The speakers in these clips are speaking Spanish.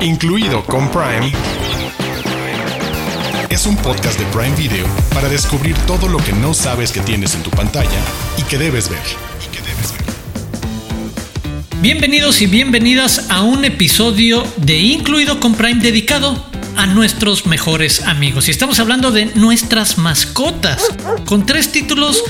incluido con Prime, es un podcast de Prime Video para descubrir todo lo que no sabes que tienes en tu pantalla y que debes ver. Bienvenidos y bienvenidas a un episodio de Incluido con Prime dedicado a nuestros mejores amigos. Y estamos hablando de nuestras mascotas, con tres títulos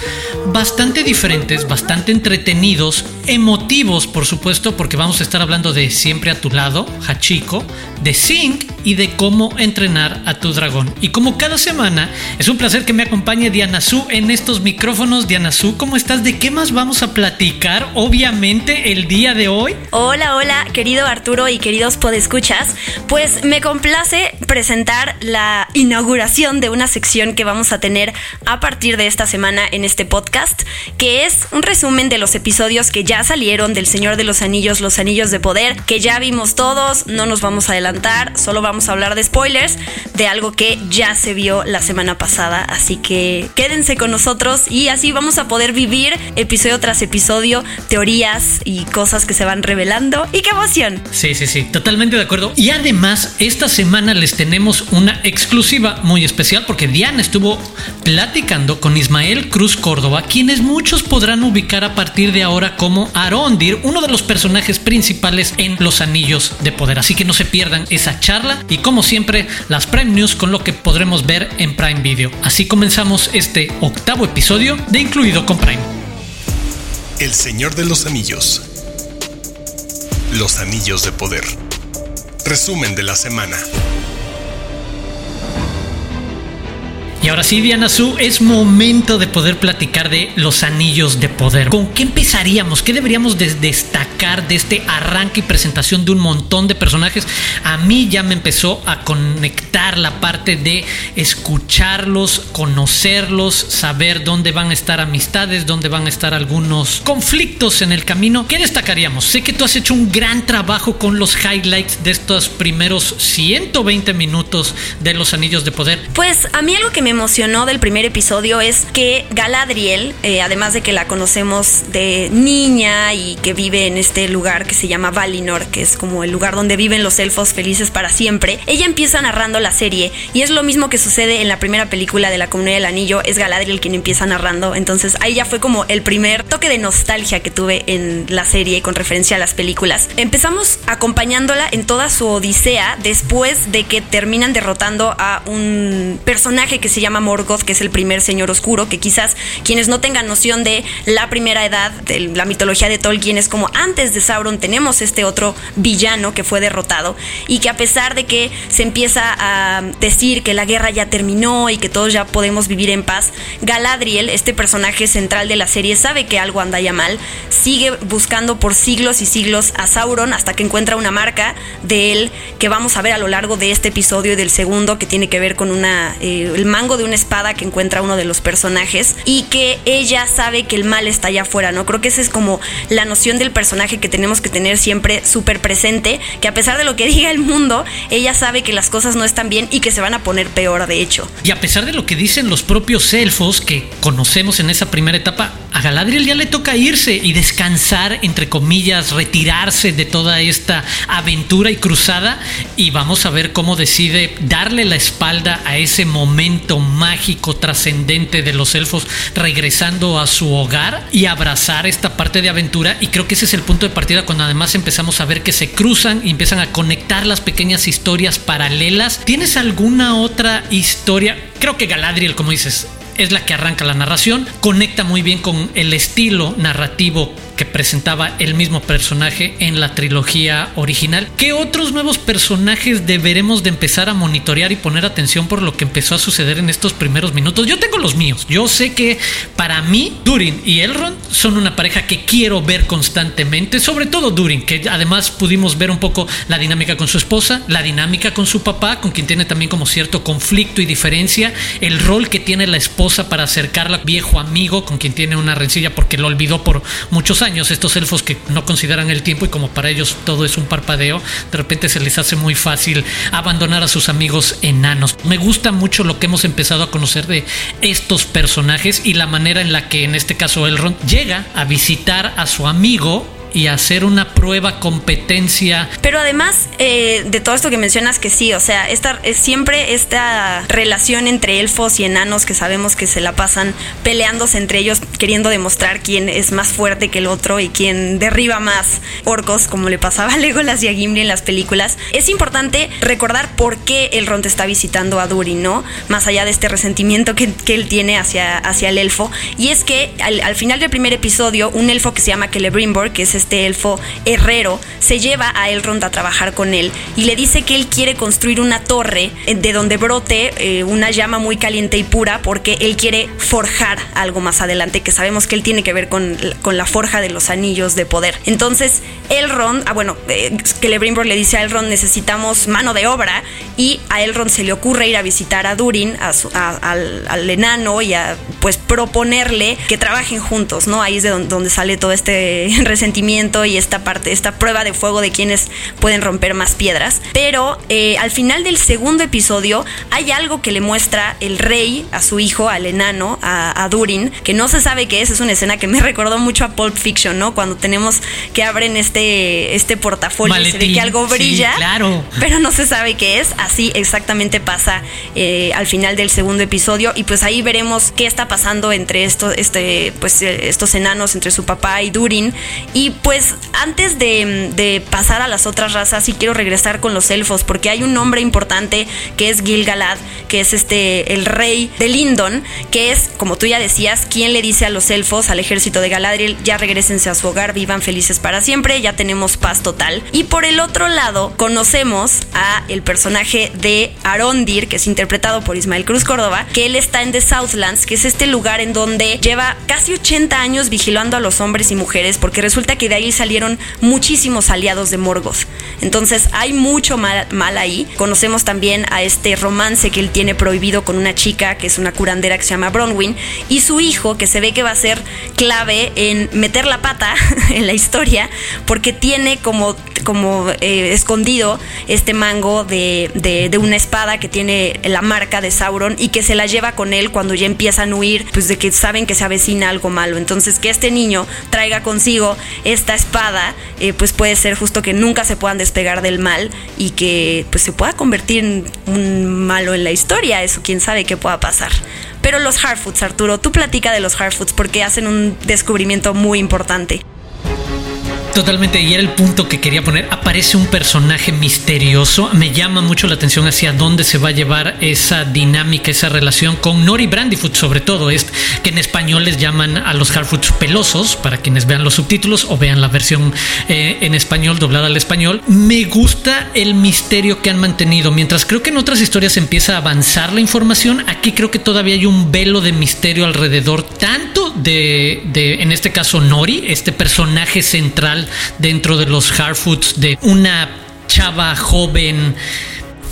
bastante diferentes, bastante entretenidos, emotivos, por supuesto, porque vamos a estar hablando de Siempre a tu lado, Hachiko, de Sync y de cómo entrenar a tu dragón. Y como cada semana, es un placer que me acompañe Diana Su en estos micrófonos. Diana Su, ¿cómo estás? ¿De qué más vamos a platicar? Obviamente, el día de hoy. Hola, hola, querido Arturo y queridos podescuchas. Pues me complace presentar la inauguración de una sección que vamos a tener a partir de esta semana en este podcast, que es un resumen de los episodios que ya salieron del Señor de los Anillos, los Anillos de Poder, que ya vimos todos, no nos vamos a adelantar, solo vamos a hablar de spoilers de algo que ya se vio la semana pasada, así que quédense con nosotros y así vamos a poder vivir episodio tras episodio teorías y cosas que se van revelando y qué emoción. Sí, sí, sí, totalmente de acuerdo. Y además, esta semana les tenemos una exclusiva muy especial porque Diana estuvo platicando con Ismael Cruz Córdoba, quienes muchos podrán ubicar a partir de ahora como Arondir, uno de los personajes principales en Los Anillos de Poder. Así que no se pierdan esa charla y como siempre las Prime News con lo que podremos ver en Prime Video. Así comenzamos este octavo episodio de Incluido con Prime. El Señor de los Anillos. Los Anillos de Poder. Resumen de la semana. Y ahora sí, Diana Su, es momento de poder platicar de los anillos de poder. ¿Con qué empezaríamos? ¿Qué deberíamos de destacar de este arranque y presentación de un montón de personajes? A mí ya me empezó a conectar la parte de escucharlos, conocerlos, saber dónde van a estar amistades, dónde van a estar algunos conflictos en el camino. ¿Qué destacaríamos? Sé que tú has hecho un gran trabajo con los highlights de estos primeros 120 minutos de los anillos de poder. Pues a mí algo que me emocionó del primer episodio es que Galadriel, eh, además de que la conocemos de niña y que vive en este lugar que se llama Valinor, que es como el lugar donde viven los elfos felices para siempre, ella empieza narrando la serie y es lo mismo que sucede en la primera película de la Comunidad del Anillo, es Galadriel quien empieza narrando, entonces ahí ya fue como el primer toque de nostalgia que tuve en la serie con referencia a las películas. Empezamos acompañándola en toda su odisea después de que terminan derrotando a un personaje que se llama Morgoth, que es el primer señor oscuro, que quizás quienes no tengan noción de la primera edad, de la mitología de Tolkien, es como antes de Sauron tenemos este otro villano que fue derrotado y que a pesar de que se empieza a decir que la guerra ya terminó y que todos ya podemos vivir en paz, Galadriel, este personaje central de la serie, sabe que algo anda ya mal, sigue buscando por siglos y siglos a Sauron hasta que encuentra una marca de él que vamos a ver a lo largo de este episodio y del segundo que tiene que ver con una eh, el de una espada que encuentra uno de los personajes y que ella sabe que el mal está allá afuera, ¿no? Creo que esa es como la noción del personaje que tenemos que tener siempre súper presente, que a pesar de lo que diga el mundo, ella sabe que las cosas no están bien y que se van a poner peor, de hecho. Y a pesar de lo que dicen los propios elfos que conocemos en esa primera etapa, a Galadriel ya le toca irse y descansar, entre comillas, retirarse de toda esta aventura y cruzada y vamos a ver cómo decide darle la espalda a ese momento mágico, trascendente de los elfos regresando a su hogar y abrazar esta parte de aventura. Y creo que ese es el punto de partida cuando además empezamos a ver que se cruzan y empiezan a conectar las pequeñas historias paralelas. ¿Tienes alguna otra historia? Creo que Galadriel, como dices, es la que arranca la narración, conecta muy bien con el estilo narrativo que presentaba el mismo personaje en la trilogía original. ¿Qué otros nuevos personajes deberemos de empezar a monitorear y poner atención por lo que empezó a suceder en estos primeros minutos? Yo tengo los míos. Yo sé que para mí Durin y Elrond son una pareja que quiero ver constantemente, sobre todo Durin, que además pudimos ver un poco la dinámica con su esposa, la dinámica con su papá, con quien tiene también como cierto conflicto y diferencia, el rol que tiene la esposa para acercarla viejo amigo con quien tiene una rencilla porque lo olvidó por muchos años estos elfos que no consideran el tiempo y como para ellos todo es un parpadeo, de repente se les hace muy fácil abandonar a sus amigos enanos. Me gusta mucho lo que hemos empezado a conocer de estos personajes y la manera en la que en este caso Elrond llega a visitar a su amigo y hacer una prueba competencia. Pero además eh, de todo esto que mencionas que sí, o sea, esta, es siempre esta relación entre elfos y enanos que sabemos que se la pasan peleándose entre ellos, queriendo demostrar quién es más fuerte que el otro y quién derriba más orcos, como le pasaba a Legolas y a Gimli en las películas. Es importante recordar por qué Elrond está visitando a Durin, ¿no? Más allá de este resentimiento que, él tiene hacia, hacia el elfo. Y es que al, final del primer episodio, un elfo que se llama Celebrimbor, que es este elfo herrero, se lleva a Elrond a trabajar con él y le dice que él quiere construir una torre eh, de donde brote eh, una llama muy caliente y pura porque él quiere forjar algo más adelante que sabemos que él tiene que ver con, la forja de los anillos de poder. Entonces, Elrond, ah bueno, eh, Celebrimbor le dice a Elrond necesitamos mano de obra y a Elrond se le ocurre ir a visitar a Durin, al, al, enano y a pues proponerle que trabajen juntos, ¿no? Ahí es de donde, sale todo este resentimiento y esta parte, esta prueba de fuego de quienes pueden romper más piedras. Pero eh, al final del segundo episodio hay algo que le muestra el rey a su hijo, al enano, a, Durin, que no se sabe qué es. Es una escena que me recordó mucho a Pulp Fiction, ¿no? Cuando tenemos que abren este, este portafolio y se ve que algo brilla, claro. pero no se sabe qué es. Así exactamente pasa eh, al final del segundo episodio y pues ahí veremos qué está pasando entre estos, este, pues, eh, estos enanos, entre su papá y Durin. Y pues antes de, pasar a las otras razas, sí quiero regresar con los elfos, porque hay un nombre importante que es Gil-galad, que es este el rey de Lindon, que es, como tú ya decías, quien le dice a los elfos, al ejército de Galadriel, ya regresense a su hogar, vivan felices para siempre, ya tenemos paz total. Y por el otro lado, conocemos a el personaje de Arondir, que es interpretado por Ismael Cruz Córdoba, que él está en The Southlands, que es este lugar en donde lleva casi 80 años vigilando a los hombres y mujeres, porque resulta que de ahí salieron muchísimos aliados de Morgoth. Entonces hay mucho mal, mal ahí. Conocemos también a este romance que él tiene prohibido con una chica que es una curandera que se llama Bronwyn y su hijo que se ve que va a ser clave en meter la pata en la historia porque tiene como como eh, escondido este mango de, de, una espada que tiene la marca de Sauron y que se la lleva con él cuando ya empiezan a huir, pues de que saben que se avecina algo malo. Entonces que este niño traiga consigo esta espada, eh, pues puede ser justo que nunca se puedan despegar del mal y que pues se pueda convertir en un malo en la historia. Eso quién sabe qué pueda pasar. Pero los Harfoots, Arturo, tú platica de los Harfoots porque hacen un descubrimiento muy importante. Totalmente, y era el punto que quería poner. Aparece un personaje misterioso. Me llama mucho la atención hacia dónde se va a llevar esa dinámica, esa relación con Nori Brandyfoot, sobre todo, es que en español les llaman a los Harfoots pelosos, para quienes vean los subtítulos o vean la versión eh, en español, doblada al español. Me gusta el misterio que han mantenido. Mientras creo que en otras historias empieza a avanzar la información, aquí creo que todavía hay un velo de misterio alrededor, tanto de, de en este caso, Nori, este personaje central dentro de los Harfoots de una chava joven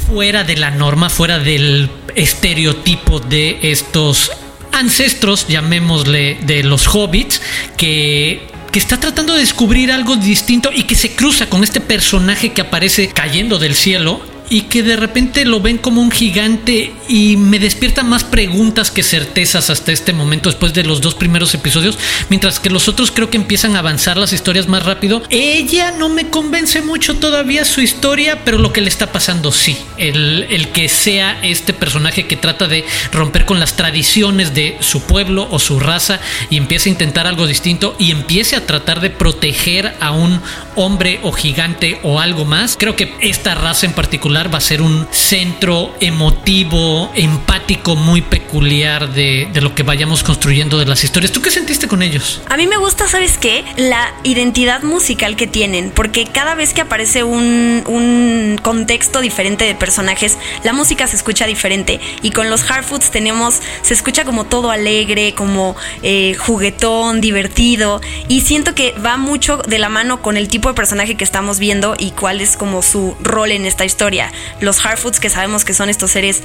fuera de la norma, fuera del estereotipo de estos ancestros, llamémosle, de los hobbits, que que está tratando de descubrir algo distinto y que se cruza con este personaje que aparece cayendo del cielo y que de repente lo ven como un gigante y me despierta más preguntas que certezas hasta este momento después de los dos primeros episodios, mientras que los otros creo que empiezan a avanzar las historias más rápido. Ella no me convence mucho todavía su historia, pero lo que le está pasando sí, el, el que sea este personaje que trata de romper con las tradiciones de su pueblo o su raza y empieza a intentar algo distinto y empiece a tratar de proteger a un hombre o gigante o algo más. Creo que esta raza en particular va a ser un centro emotivo, empático muy peculiar de, lo que vayamos construyendo de las historias. ¿Tú qué sentiste con ellos? A mí me gusta, ¿sabes qué? La identidad musical que tienen, porque cada vez que aparece un, contexto diferente de personajes, la música se escucha diferente. Y con los Hardfoods tenemos, se escucha como todo alegre, como eh, juguetón, divertido. Y siento que va mucho de la mano con el tipo de personaje que estamos viendo y cuál es como su rol en esta historia los Harfoots, que sabemos que son estos seres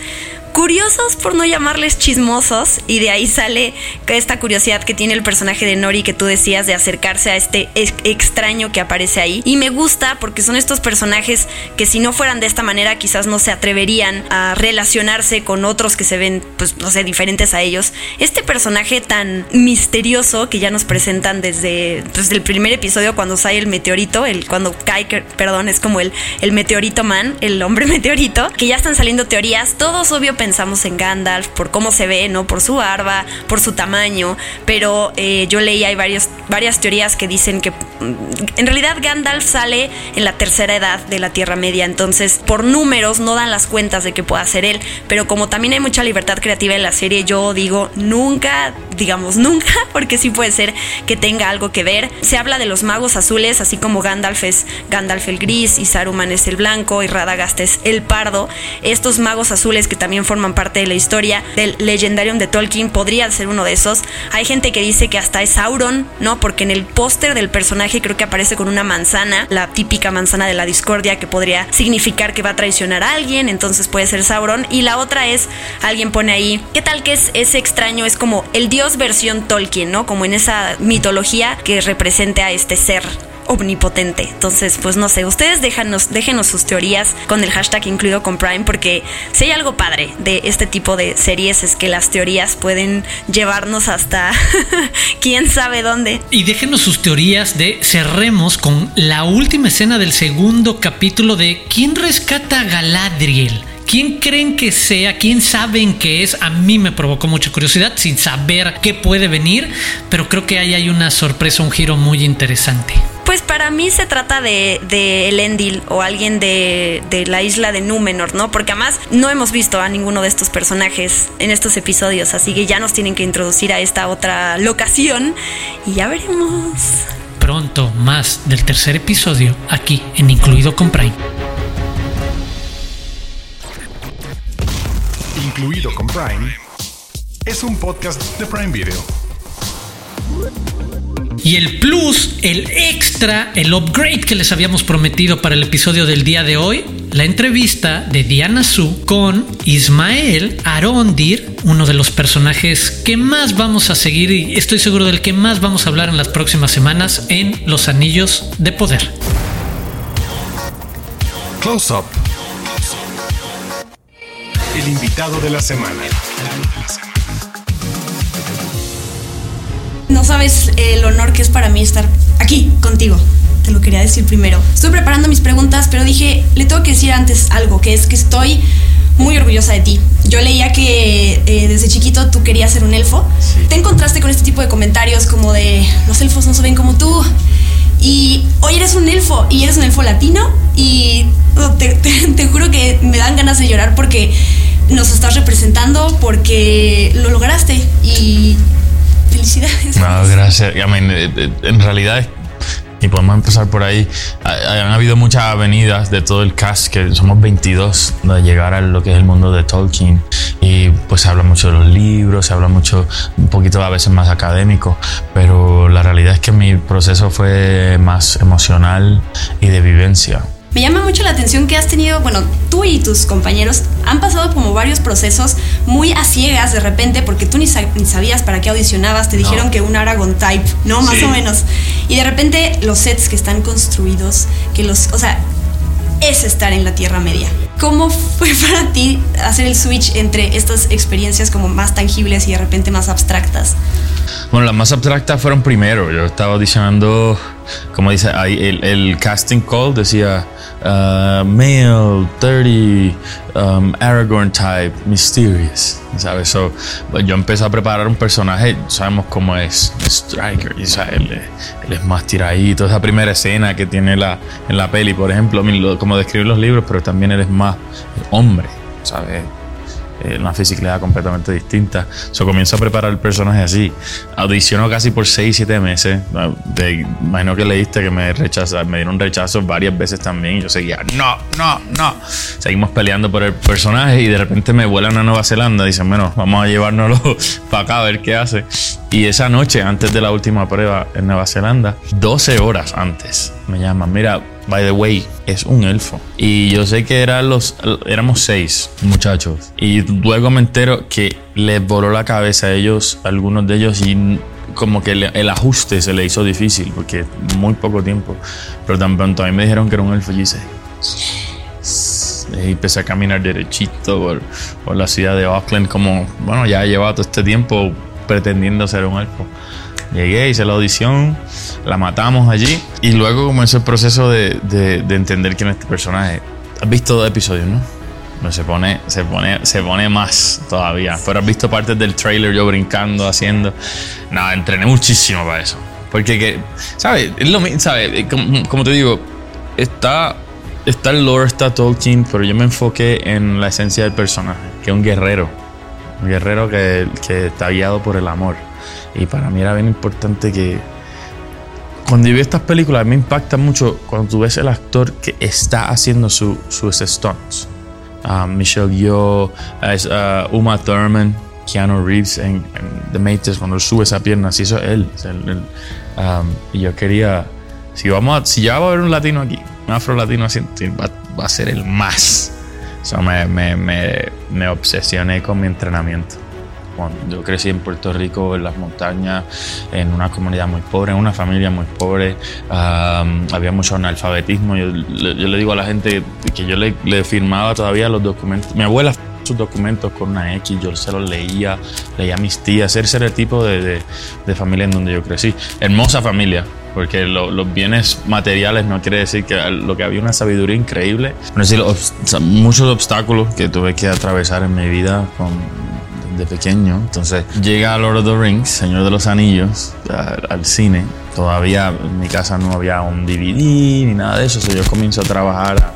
curiosos por no llamarles chismosos y de ahí sale esta curiosidad que tiene el personaje de Nori que tú decías de acercarse a este extraño que aparece ahí. Y me gusta porque son estos personajes que si no fueran de esta manera quizás no se atreverían a relacionarse con otros que se ven pues no sé diferentes a ellos. Este personaje tan misterioso que ya nos presentan desde, desde el primer episodio cuando sale el meteorito el cuando cae perdón es como el, el meteorito man el hombre meteorito que ya están saliendo teorías todos obvio pensamos en Gandalf por cómo se ve, ¿no? Por su barba, por su tamaño, pero eh, yo leí hay varios, varias teorías que dicen que mm, en realidad Gandalf sale en la tercera edad de la Tierra Media, entonces por números no dan las cuentas de que pueda ser él, pero como también hay mucha libertad creativa en la serie, yo digo nunca, digamos nunca, porque sí puede ser que tenga algo que ver. Se habla de los magos azules, así como Gandalf es Gandalf el gris y Saruman es el blanco y Radagast es el pardo. Estos magos azules que también forman parte de la historia del Legendarium de Tolkien, podría ser uno de esos. Hay gente que dice que hasta es Sauron, ¿no? Porque en el póster del personaje creo que aparece con una manzana, la típica manzana de la discordia que podría significar que va a traicionar a alguien, entonces puede ser Sauron. Y la otra es, alguien pone ahí, ¿qué tal que es ese extraño? Es como el dios versión Tolkien, ¿no? Como en esa mitología que represente a este ser omnipotente. Entonces, pues no sé, ustedes déjanos, déjenos sus teorías con el hashtag incluido con Prime, porque si hay algo padre de este tipo de series es que las teorías pueden llevarnos hasta quién sabe dónde. Y déjenos sus teorías de cerremos con la última escena del segundo capítulo de ¿Quién rescata a Galadriel? ¿Quién creen que sea? ¿Quién saben que es? A mí me provocó mucha curiosidad sin saber qué puede venir, pero creo que ahí hay una sorpresa, un giro muy interesante. Pues para mí se trata de, de Elendil o alguien de, de, la isla de Númenor, ¿no? Porque además no hemos visto a ninguno de estos personajes en estos episodios, así que ya nos tienen que introducir a esta otra locación y ya veremos. Pronto más del tercer episodio aquí en Incluido con Prime. Incluido con Prime es un podcast de Prime Video. Y el plus, el extra, el upgrade que les habíamos prometido para el episodio del día de hoy, la entrevista de Diana Su con Ismael Arondir, uno de los personajes que más vamos a seguir y estoy seguro del que más vamos a hablar en las próximas semanas en Los Anillos de Poder. Close Up. El invitado de la semana. No sabes el honor que es para mí estar aquí contigo. Te lo quería decir primero. Estoy preparando mis preguntas, pero dije, le tengo que decir antes algo, que es que estoy muy orgullosa de ti. Yo leía que eh, desde chiquito tú querías ser un elfo. Te encontraste con este tipo de comentarios como de los elfos no se ven como tú. Y hoy eres un elfo y eres un elfo latino y te, te juro que me dan ganas de llorar porque nos estás representando, porque lo lograste y Felicidades. No, gracias. Eh, eh, en realidad y podemos empezar por ahí. Han habido muchas avenidas de todo el cast, que somos 22, de llegar a lo que es el mundo de Tolkien. Y pues se habla mucho de los libros, se habla mucho, un poquito a veces más académico, pero la realidad es que mi proceso fue más emocional y de vivencia. Me llama mucho la atención que has tenido, bueno, tú y tus compañeros han pasado como varios procesos muy a ciegas de repente, porque tú ni, sabías para qué audicionabas, te dijeron que un Aragon Type, ¿no? Más o menos. Y de repente los sets que están construidos, que los, o sea, es estar en la Tierra Media. ¿Cómo fue para ti hacer el switch entre estas experiencias como más tangibles y de repente más abstractas? Bueno, las más abstractas fueron primero. Yo estaba audicionando, como dice ahí, el, casting call decía uh, male, 30, um, Aragorn type, mysterious. ¿Sabes? So, yo empecé a preparar un personaje, sabemos cómo es Striker, y, él, es más tiradito. Esa primera escena que tiene la, en la peli, por ejemplo, como describe los libros, pero también él es más hombre, ¿sabes? Eh, una fisicalidad completamente distinta. So, comienzo a preparar el personaje así. Audiciono casi por 6, 7 meses. De, imagino que leíste que me rechazaron, me dieron rechazo varias veces también. Yo seguía, no, no, no. Seguimos peleando por el personaje y de repente me vuelan a Nueva Zelanda. Dicen, bueno, vamos a llevárnoslo para acá a ver qué hace. Y esa noche, antes de la última prueba en Nueva Zelanda, 12 horas antes, me llaman, mira, by the way, es un elfo. Y yo sé que eran los, éramos seis muchachos. Y luego me entero que les voló la cabeza a ellos, algunos de ellos, y como que el, ajuste se le hizo difícil, porque muy poco tiempo. Pero tan pronto a mí me dijeron que era un elfo, y hice. Y empecé a caminar derechito por, por la ciudad de Auckland, como, bueno, ya he llevado todo este tiempo pretendiendo ser un elfo. Llegué, hice la audición, la matamos allí y luego comenzó el proceso de, de, entender quién es este personaje. Has visto dos episodios, ¿no? No, se pone, se pone, se pone más todavía. Pero has visto partes del trailer yo brincando, haciendo. No, entrené muchísimo para eso. Porque, que, ¿sabes? Es lo mismo, ¿sabes? Como, como, te digo, está, está el lore, está Tolkien, pero yo me enfoqué en la esencia del personaje, que es un guerrero. Un guerrero que, que está guiado por el amor. Y para mí era bien importante que cuando yo vi estas películas me impacta mucho cuando tú ves el actor que está haciendo su, sus stunts. Uh, Michelle Yeoh, uh, Uma Thurman, Keanu Reeves en, The Matrix cuando él sube esa pierna, así eso es él. Um, y yo quería, si vamos a, si ya va a haber un latino aquí, un afro latino así, va, va a ser el más. O me, me, me, me obsesioné con mi entrenamiento yo crecí en Puerto Rico, en las montañas, en una comunidad muy pobre, en una familia muy pobre, había mucho analfabetismo. Yo, le digo a la gente que yo le, firmaba todavía los documentos. Mi abuela sus documentos con una X, yo se los leía, leía mis tías, ese era el tipo de, de, familia en donde yo crecí. Hermosa familia, porque los bienes materiales no quiere decir que lo que había una sabiduría increíble, muchos obstáculos que tuve que atravesar en mi vida de pequeño. Entonces llega Lord of the Rings, Señor de los Anillos, al, cine. Todavía en mi casa no había un DVD ni nada de eso. yo comienzo a trabajar,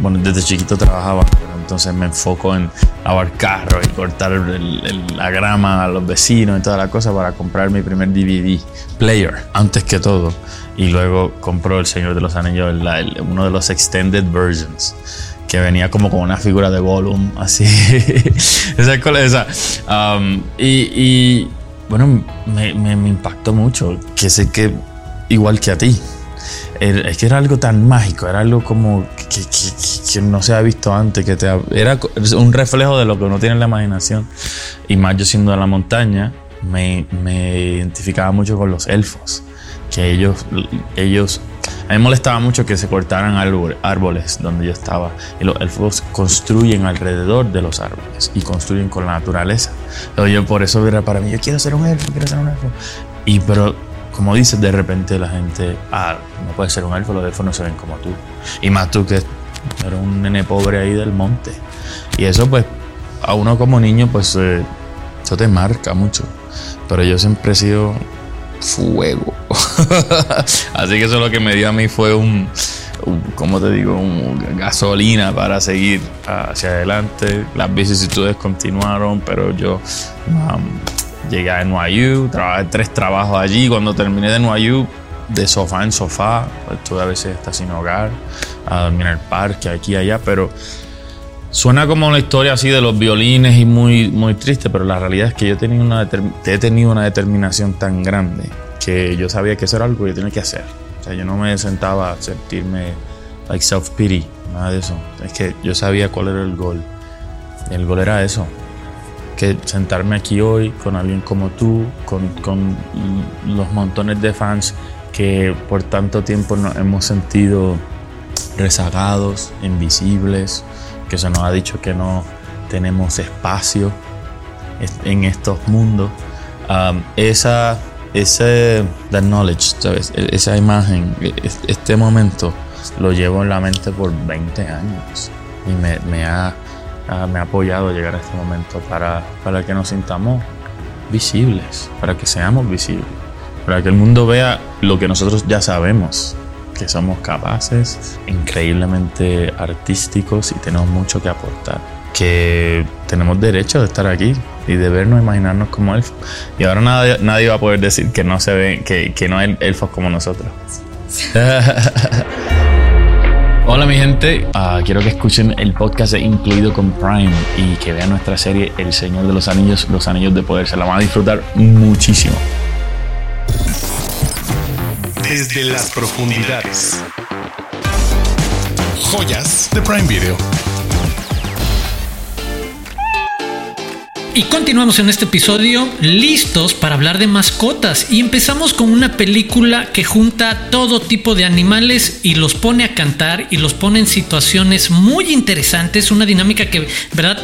bueno, desde chiquito trabajaba, entonces me enfoco en lavar carros y cortar la grama a los vecinos y toda la cosa para comprar mi primer DVD player, antes que todo. Y luego compró El Señor de los Anillos, uno de los extended versions que venía como con una figura de Gollum, así. esa esa. Um, y, bueno, me, me, impactó mucho, que sé que igual que a ti. Es que era algo tan mágico, era algo como que, que, no se ha visto antes, que te, era un reflejo de lo que uno tiene en la imaginación. Y más yo siendo de la montaña, me, me identificaba mucho con los elfos, que ellos, ellos a mí me molestaba mucho que se cortaran árboles donde yo estaba. Y los elfos construyen alrededor de los árboles y construyen con la naturaleza. Entonces yo por eso era para mí, yo quiero ser un elfo, quiero ser un elfo. Y pero, como dices, de repente la gente, ah, no puede ser un elfo, los elfos no se ven como tú. Y más tú que eres un nene pobre ahí del monte. Y eso pues, a uno como niño, pues, eh, eso te marca mucho. Pero yo siempre he sido fuego. Así que eso lo que me dio a mí fue un, como te digo, un gasolina para seguir hacia adelante. Las vicisitudes continuaron, pero yo um, llegué a NYU, trabajé tres trabajos allí. Cuando terminé de NYU, de sofá en sofá, estuve a veces hasta sin hogar, a dormir en el parque, aquí y allá, pero Suena como una historia así de los violines y muy, muy triste, pero la realidad es que yo tenido, una he tenido una determinación tan grande que yo sabía que eso era algo que yo tenía que hacer. O sea, yo no me sentaba a sentirme like self-pity, nada de eso. Es que yo sabía cuál era el gol. El gol era eso. Que sentarme aquí hoy con alguien como tú, con, con los montones de fans que por tanto tiempo nos hemos sentido rezagados, invisibles, que se nos ha dicho que no tenemos espacio en estos mundos. Um, esa, ese the knowledge, e, esa imagen, e, este momento lo llevo en la mente por 20 años y me, me, ha, me ha apoyado llegar a este momento para, para que nos sintamos visibles, para que seamos visibles, para que el mundo vea lo que nosotros ya sabemos, que somos capaces, increíblemente artísticos y tenemos mucho que aportar. Que tenemos derecho de estar aquí y de vernos, imaginarnos como elfos. Y ahora nadie, nadie va a poder decir que no se ven, que, que no hay elfos como nosotros. Hola mi gente, ah, quiero que escuchen el podcast incluido con Prime y que vean nuestra serie El Señor de los Anillos, los Anillos de Poder. Se la van a disfrutar muchísimo desde las profundidades. Joyas de Prime Video. Y continuamos en este episodio listos para hablar de mascotas. Y empezamos con una película que junta todo tipo de animales y los pone a cantar y los pone en situaciones muy interesantes, una dinámica que, verdad,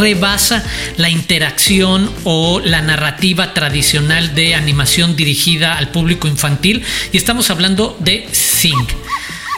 rebasa la interacción o la narrativa tradicional de animación dirigida al público infantil. Y estamos hablando de Sing.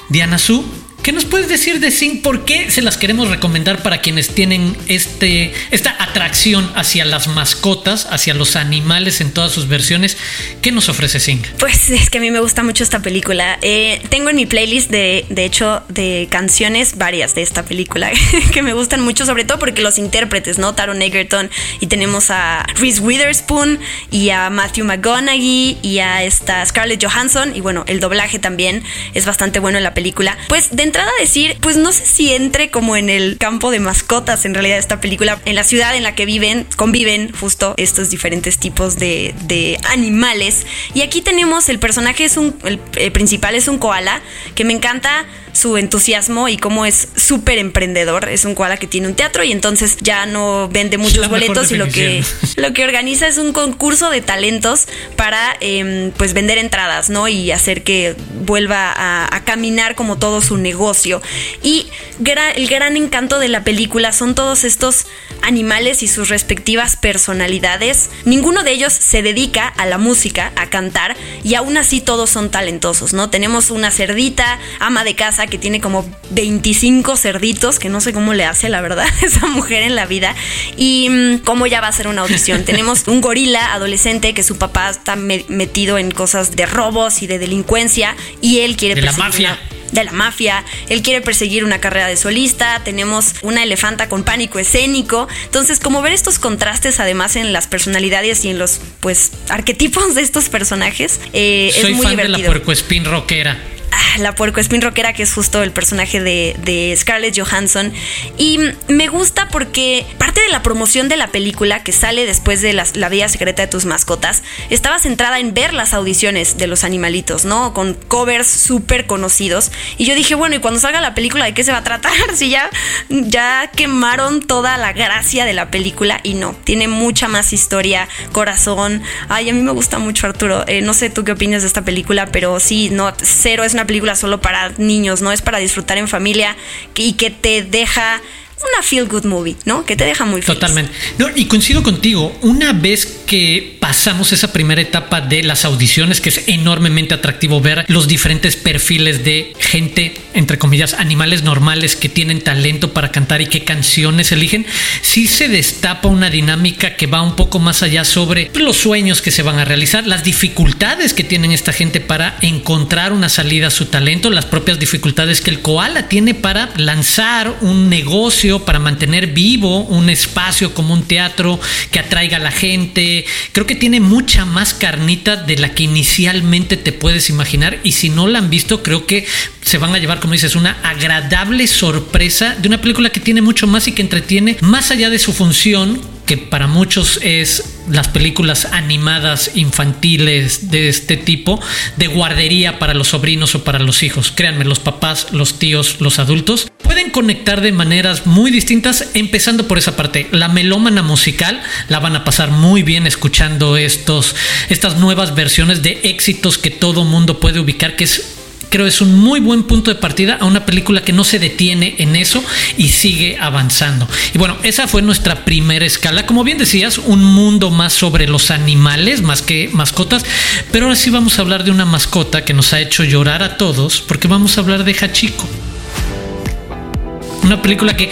Diana Su ¿Qué nos puedes decir de Sing? ¿Por qué se las queremos recomendar para quienes tienen este, esta atracción hacia las mascotas, hacia los animales en todas sus versiones? ¿Qué nos ofrece Sing? Pues es que a mí me gusta mucho esta película. Eh, tengo en mi playlist, de, de hecho, de canciones varias de esta película que me gustan mucho, sobre todo porque los intérpretes, ¿no? Taron Egerton y tenemos a Reese Witherspoon y a Matthew McConaughey y a esta Scarlett Johansson y bueno, el doblaje también es bastante bueno en la película. Pues dentro entrada decir, pues no sé si entre como en el campo de mascotas en realidad esta película, en la ciudad en la que viven, conviven justo estos diferentes tipos de, de animales. Y aquí tenemos el personaje, es un, el, el principal es un koala, que me encanta su entusiasmo y cómo es súper emprendedor. Es un koala que tiene un teatro y entonces ya no vende muchos boletos y lo que, lo que organiza es un concurso de talentos para eh, pues vender entradas, ¿no? Y hacer que vuelva a, a caminar como todo su negocio. Y gra el gran encanto de la película son todos estos animales y sus respectivas personalidades. Ninguno de ellos se dedica a la música, a cantar, y aún así todos son talentosos, ¿no? Tenemos una cerdita, ama de casa, que tiene como 25 cerditos, que no sé cómo le hace, la verdad, esa mujer en la vida, y mmm, cómo ya va a ser una audición. Tenemos un gorila adolescente que su papá está me metido en cosas de robos y de delincuencia, y él quiere... De la mafia. De la mafia, él quiere perseguir una carrera de solista, tenemos una elefanta con pánico escénico, entonces como ver estos contrastes además en las personalidades y en los pues arquetipos de estos personajes eh, Soy es muy fan divertido. de la puercoespín rockera la puercoespín rockera, que es justo el personaje de, Scarlett Johansson. Y me gusta porque parte de la promoción de la película que sale después de la, la vida secreta de tus mascotas estaba centrada en ver las audiciones de los animalitos, ¿no? Con covers súper conocidos. Y yo dije, bueno, ¿y cuando salga la película de qué se va a tratar? Si ya, ya quemaron toda la gracia de la película y no, tiene mucha más historia, corazón. Ay, a mí me gusta mucho Arturo. Eh, no sé tú qué opinas de esta película, pero sí, no, cero es una película solo para niños, no es para disfrutar en familia y que te deja una feel good movie, ¿no? Que te deja muy feliz. Totalmente. No, y coincido contigo. Una vez que pasamos esa primera etapa de las audiciones, que es enormemente atractivo ver los diferentes perfiles de gente, entre comillas, animales normales que tienen talento para cantar y qué canciones eligen, sí se destapa una dinámica que va un poco más allá sobre los sueños que se van a realizar, las dificultades que tienen esta gente para encontrar una salida a su talento, las propias dificultades que el koala tiene para lanzar un negocio para mantener vivo un espacio como un teatro que atraiga a la gente. Creo que tiene mucha más carnita de la que inicialmente te puedes imaginar y si no la han visto creo que se van a llevar, como dices, una agradable sorpresa de una película que tiene mucho más y que entretiene más allá de su función que para muchos es las películas animadas infantiles de este tipo, de guardería para los sobrinos o para los hijos. Créanme, los papás, los tíos, los adultos pueden conectar de maneras muy distintas, empezando por esa parte. La melómana musical la van a pasar muy bien escuchando estos, estas nuevas versiones de éxitos que todo mundo puede ubicar, que es creo es un muy buen punto de partida a una película que no se detiene en eso y sigue avanzando. Y bueno, esa fue nuestra primera escala. Como bien decías, un mundo más sobre los animales, más que mascotas. Pero ahora sí vamos a hablar de una mascota que nos ha hecho llorar a todos, porque vamos a hablar de Hachiko. Una película que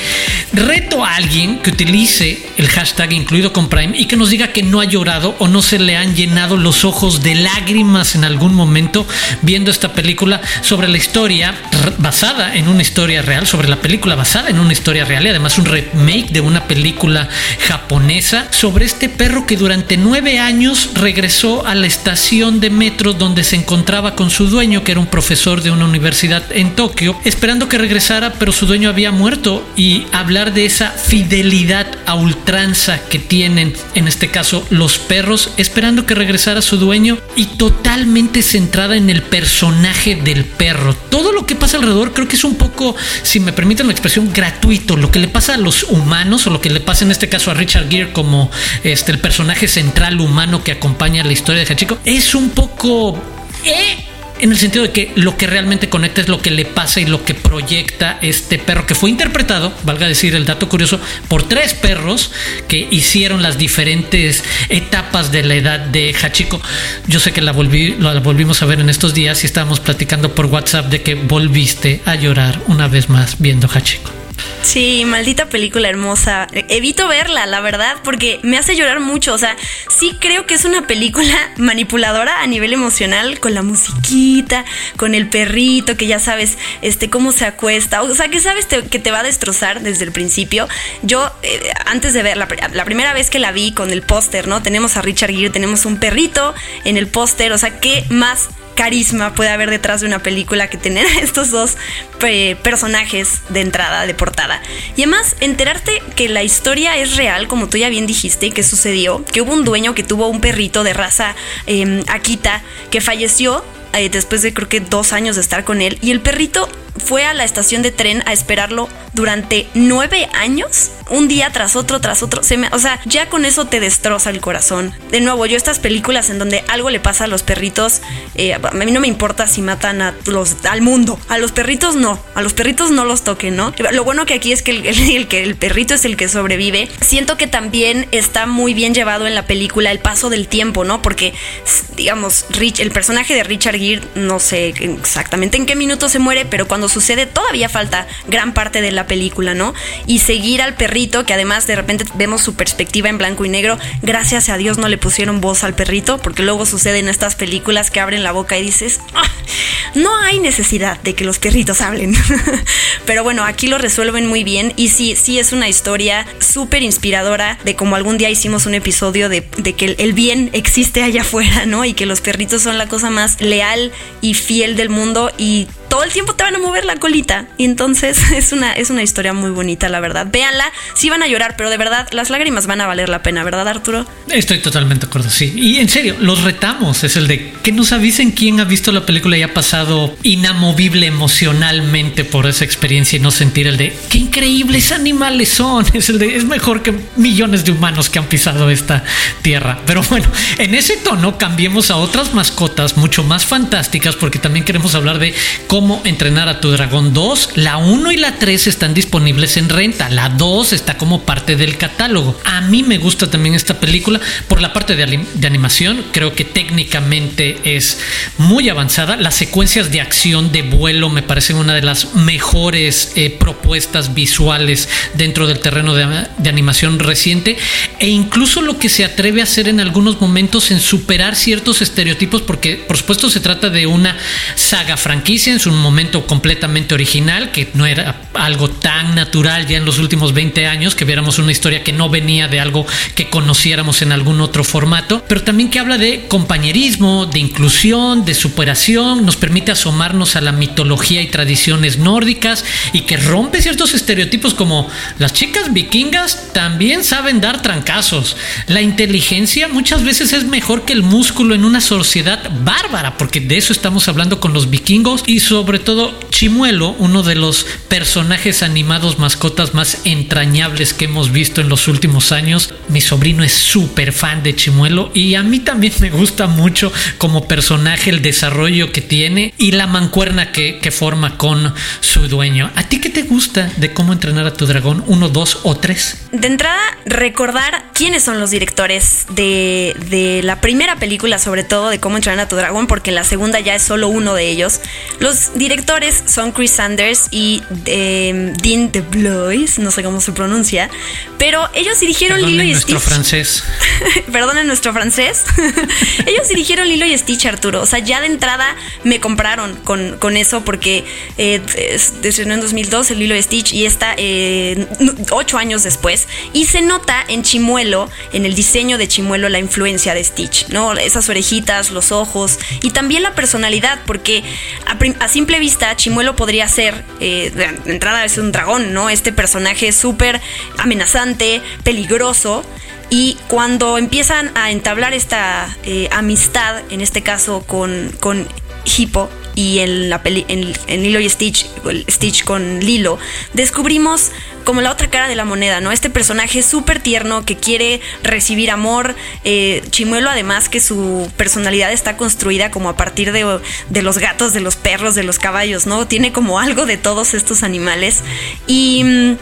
reto a alguien que utilice el hashtag incluido con Prime y que nos diga que no ha llorado o no se le han llenado los ojos de lágrimas en algún momento viendo esta película sobre la historia basada en una historia real, sobre la película basada en una historia real y además un remake de una película japonesa sobre este perro que durante nueve años regresó a la estación de metro donde se encontraba con su dueño, que era un profesor de una universidad en Tokio, esperando que regresara, pero su dueño había muerto muerto y hablar de esa fidelidad a ultranza que tienen, en este caso, los perros, esperando que regresara su dueño y totalmente centrada en el personaje del perro. Todo lo que pasa alrededor creo que es un poco, si me permiten la expresión, gratuito. Lo que le pasa a los humanos o lo que le pasa en este caso a Richard Gere como este, el personaje central humano que acompaña la historia de Hachiko es un poco... Eh, en el sentido de que lo que realmente conecta es lo que le pasa y lo que proyecta este perro que fue interpretado, valga decir el dato curioso, por tres perros que hicieron las diferentes etapas de la edad de Hachiko. Yo sé que la, volvimos a ver en estos días y estábamos platicando por WhatsApp de que volviste a llorar una vez más viendo Hachiko. Sí, maldita película hermosa. Evito verla, la verdad, porque me hace llorar mucho. O sea, sí creo que es una película manipuladora a nivel emocional, con la musiquita, con el perrito, que ya sabes este, cómo se acuesta. O sea, que sabes que te va a destrozar desde el principio. Yo, eh, antes de ver la, la, primera vez que la vi con el póster, ¿no? Tenemos a Richard Gere, tenemos un perrito en el póster. O sea, ¿qué más carisma puede haber detrás de una película que tener a estos dos eh, personajes de entrada, de portada. Y además, enterarte que la historia es real, como tú ya bien dijiste, que sucedió, que hubo un dueño que tuvo un perrito de raza eh, Akita que falleció eh, después de creo que dos años de estar con él, y el perrito fue a la estación de tren a esperarlo durante nueve años, un día tras otro, tras otro. Se me, o sea, ya con eso te destroza el corazón. De nuevo, yo estas películas en donde algo le pasa a los perritos, eh, a mí no me importa si matan a los, al mundo. A los perritos no, a los perritos no los toquen, ¿no? Lo bueno que aquí es que el, el, el perrito es el que sobrevive. Siento que también está muy bien llevado en la película el paso del tiempo, ¿no? Porque, digamos, el personaje de Richard Gere, no sé exactamente en qué minuto se muere, pero cuando sucede todavía falta gran parte de la película, ¿no? Y seguir al perrito, que además de repente vemos su perspectiva en blanco y negro, gracias a Dios no le pusieron voz al perrito, porque luego suceden estas películas que abren la boca y dices, ah, no hay necesidad de que los perritos hablen. Pero bueno, aquí lo resuelven muy bien y sí, sí es una historia súper inspiradora de como algún día hicimos un episodio de, de que el bien existe allá afuera, ¿no? Y que los perritos son la cosa más leal y fiel del mundo y todo el tiempo te van a mover la colita. Y entonces es una, es una historia muy bonita, la verdad. Véanla, sí van a llorar, pero de verdad las lágrimas van a valer la pena, ¿verdad, Arturo? Estoy totalmente de acuerdo, sí. Y en serio, los retamos. Es el de que nos avisen quién ha visto la película y ha pasado inamovible emocionalmente por esa experiencia y no sentir el de qué increíbles animales son. Es el de es mejor que millones de humanos que han pisado esta tierra. Pero bueno, en ese tono cambiemos a otras mascotas mucho más fantásticas porque también queremos hablar de cómo Cómo entrenar a tu dragón 2. La 1 y la 3 están disponibles en renta. La 2 está como parte del catálogo. A mí me gusta también esta película por la parte de, animación. Creo que técnicamente es muy avanzada. Las secuencias de acción de vuelo me parecen una de las mejores eh, propuestas visuales dentro del terreno de animación reciente. E incluso lo que se atreve a hacer en algunos momentos en superar ciertos estereotipos porque por supuesto se trata de una saga franquicia en su momento completamente original, que no era algo tan natural ya en los últimos 20 años, que viéramos una historia que no venía de algo que conociéramos en algún otro formato, pero también que habla de compañerismo, de inclusión, de superación, nos permite asomarnos a la mitología y tradiciones nórdicas y que rompe ciertos estereotipos como las chicas vikingas también saben dar La inteligencia muchas veces es mejor que el músculo en una sociedad bárbara, porque de eso estamos hablando con los vikingos y sobre todo Chimuelo, uno de los personajes animados mascotas más entrañables que hemos visto en los últimos años. Mi sobrino es súper fan de Chimuelo y a mí también me gusta mucho como personaje el desarrollo que tiene y la mancuerna que, que forma con su dueño. ¿A ti qué te gusta de cómo entrenar a tu dragón? ¿Uno, dos o tres? De entrada, recordar quiénes son los directores de, de la primera película, sobre todo de cómo entrenar a tu dragón, porque la segunda ya es solo uno de ellos. Los directores son Chris Sanders y eh, Dean DeBlois, no sé cómo se pronuncia, pero ellos dirigieron Lilo y nuestro francés. Perdonen nuestro francés. ellos dirigieron Lilo y Stitch, Arturo. O sea, ya de entrada me compraron con, con eso porque eh, en 2002 el Lilo y Stitch y está eh, ocho años después. Y se nota en Chimuelo En el diseño de Chimuelo, la influencia de Stitch, ¿no? Esas orejitas, los ojos y también la personalidad, porque a, simple vista Chimuelo podría ser, eh, de entrada es un dragón, ¿no? Este personaje súper amenazante, peligroso. Y cuando empiezan a entablar esta eh, amistad, en este caso con, con Hippo, y en la peli, en, Lilo y Stitch, Stitch con Lilo, descubrimos como la otra cara de la moneda, ¿no? Este personaje súper tierno que quiere recibir amor. Eh, Chimuelo, además, que su personalidad está construida como a partir de, de, los gatos, de los perros, de los caballos, ¿no? Tiene como algo de todos estos animales. Y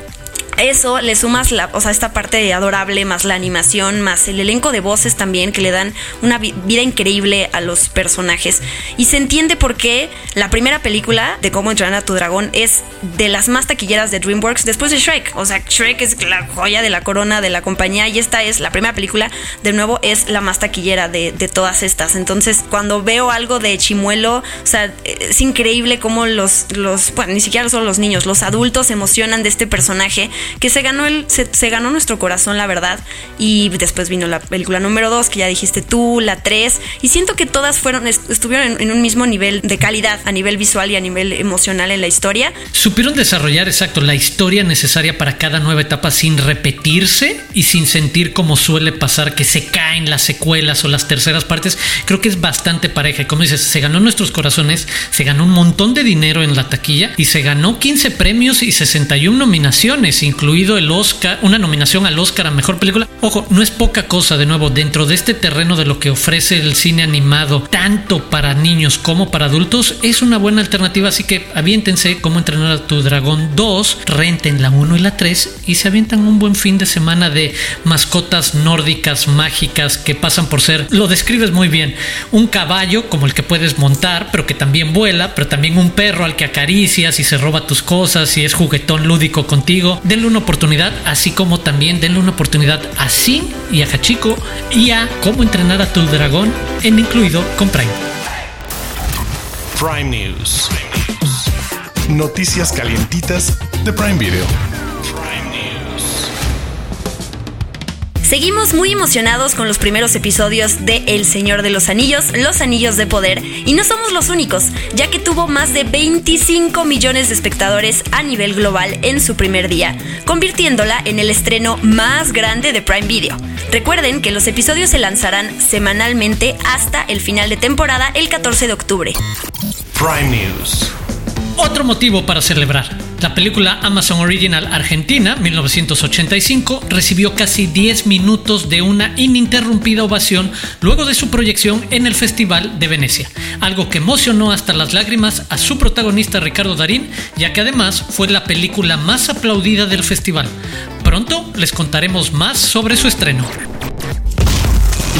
eso le sumas la, o sea, esta parte adorable, más la animación, más el elenco de voces también que le dan una vida increíble a los personajes. Y se entiende por qué la primera película de Cómo entrenar a tu dragón es de las más taquilleras de DreamWorks después de Shrek. O sea, Shrek es la joya de la corona de la compañía y esta es la primera película, de nuevo, es la más taquillera de, de todas estas. Entonces, cuando veo algo de Chimuelo, o sea, es increíble cómo los, los, bueno, ni siquiera solo los niños, los adultos se emocionan de este personaje que se ganó, el, se, ganó nuestro corazón, la verdad. Y después vino la película número 2, que ya dijiste tú, la 3. Y siento que todas fueron, estuvieron en, un mismo nivel de calidad, a nivel visual y a nivel emocional en la historia. Supieron desarrollar, exacto, la historia necesaria para cada nueva etapa sin repetirse y sin sentir como suele pasar que se caen las secuelas o las terceras partes. Creo que es bastante pareja. Y como dices, se ganó nuestros corazones, se ganó un montón de dinero en la taquilla y se ganó 15 premios y 61 nominaciones, incluido el Oscar, una nominación al Oscar a mejor película. Ojo, no es poca cosa, de nuevo, dentro de este terreno de lo que ofrece el cine animado, tanto para niños como para adultos, es una buena alternativa. Así que aviéntense cómo entrenar a tu dragón 2, renten la 1 y la 3 y se avientan un buen fin de semana de mascotas nórdicas mágicas que pasan por ser, lo describes muy bien, un caballo como el que puedes montar, pero que también vuela, pero también un perro al que acaricias y se roba tus cosas y es juguetón lúdico contigo. Una oportunidad, así como también denle una oportunidad a Sin y a Hachiko y a cómo entrenar a tu dragón en incluido con Prime. Prime News. Noticias calientitas de Prime Video. Seguimos muy emocionados con los primeros episodios de El Señor de los Anillos, Los Anillos de Poder, y no somos los únicos, ya que tuvo más de 25 millones de espectadores a nivel global en su primer día, convirtiéndola en el estreno más grande de Prime Video. Recuerden que los episodios se lanzarán semanalmente hasta el final de temporada el 14 de octubre. Prime News. Otro motivo para celebrar. La película Amazon Original Argentina 1985 recibió casi 10 minutos de una ininterrumpida ovación luego de su proyección en el Festival de Venecia, algo que emocionó hasta las lágrimas a su protagonista Ricardo Darín, ya que además fue la película más aplaudida del festival. Pronto les contaremos más sobre su estreno.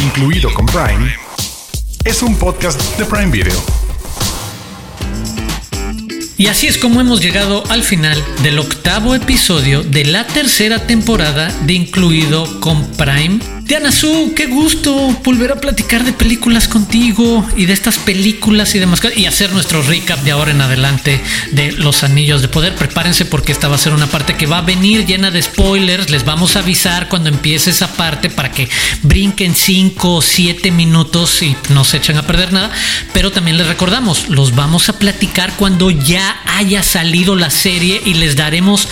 Incluido con Prime, es un podcast de Prime Video. Y así es como hemos llegado al final del octavo episodio de la tercera temporada de Incluido con Prime Diana Su, qué gusto volver a platicar de películas contigo y de estas películas y demás y hacer nuestro recap de ahora en adelante de Los Anillos de Poder. Prepárense porque esta va a ser una parte que va a venir llena de spoilers. Les vamos a avisar cuando empiece esa parte para que brinquen 5 o 7 minutos y no se echen a perder nada. Pero también les recordamos, los vamos a platicar cuando ya haya salido la serie y les daremos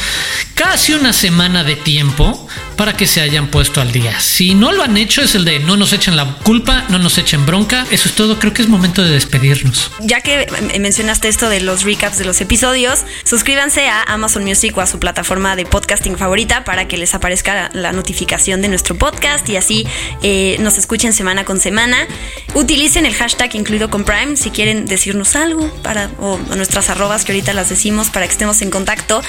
casi una semana de tiempo para que se hayan puesto al día. Si no lo han hecho es el de no nos echen la culpa, no nos echen bronca. Eso es todo. Creo que es momento de despedirnos. Ya que mencionaste esto de los recaps de los episodios, suscríbanse a Amazon Music o a su plataforma de podcasting favorita para que les aparezca la notificación de nuestro podcast y así eh, nos escuchen semana con semana. Utilicen el hashtag incluido con Prime si quieren decirnos algo para o, nuestras arrobas que ahorita las decimos para que estemos en contacto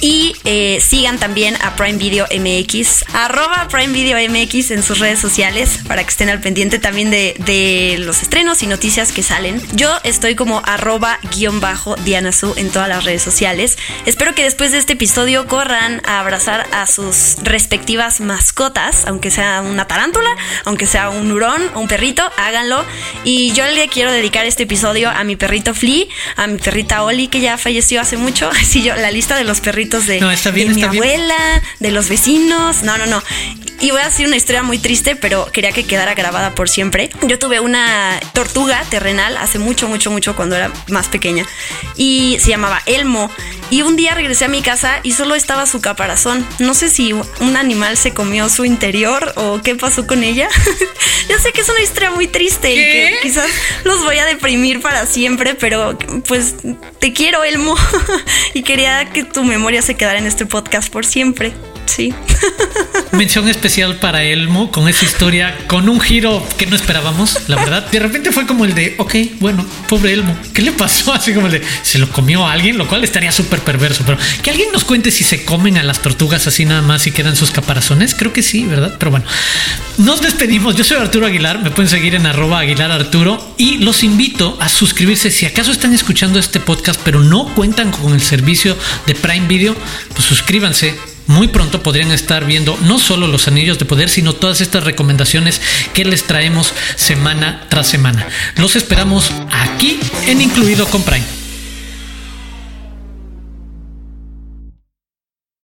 y eh, sigan también a Prime Video MX arroba Prime Video MX en sus redes sociales para que estén al pendiente también de, los estrenos y noticias que salen. Yo estoy como arroba guion bajo Diana Su en todas las redes sociales. Espero que después de este episodio corran a abrazar a sus respectivas mascotas, aunque sea una tarántula, aunque sea un hurón o un perrito, háganlo. Y yo le quiero dedicar este episodio a mi perrito Flea, a mi perrita Oli, que ya falleció hace mucho. Así yo, la lista de los perritos de, mi abuela, de los vecinos no, no, no. Y voy a decir una historia muy triste, pero quería que quedara grabada por siempre. Yo tuve una tortuga terrenal hace mucho, mucho, mucho cuando era más pequeña. Y se llamaba Elmo. Y un día regresé a mi casa y solo estaba su caparazón. No sé si un animal se comió su interior o qué pasó con ella. Yo sé que es una historia muy triste y que quizás los voy a deprimir para siempre, pero pues te quiero, Elmo. y quería que tu memoria se quedara en este podcast por siempre. Sí. Mención especial para Elmo con esa historia, con un giro que no esperábamos, la verdad. De repente fue como el de, ok, bueno, pobre Elmo, ¿qué le pasó? Así como el de, se lo comió a alguien, lo cual estaría súper perverso. Pero que alguien nos cuente si se comen a las tortugas así nada más y quedan sus caparazones. Creo que sí, ¿verdad? Pero bueno, nos despedimos. Yo soy Arturo Aguilar, me pueden seguir en arroba Aguilar Arturo y los invito a suscribirse. Si acaso están escuchando este podcast, pero no cuentan con el servicio de Prime Video, pues suscríbanse muy pronto podrían estar viendo no solo los anillos de poder, sino todas estas recomendaciones que les traemos semana tras semana. Los esperamos aquí en Incluido con Prime.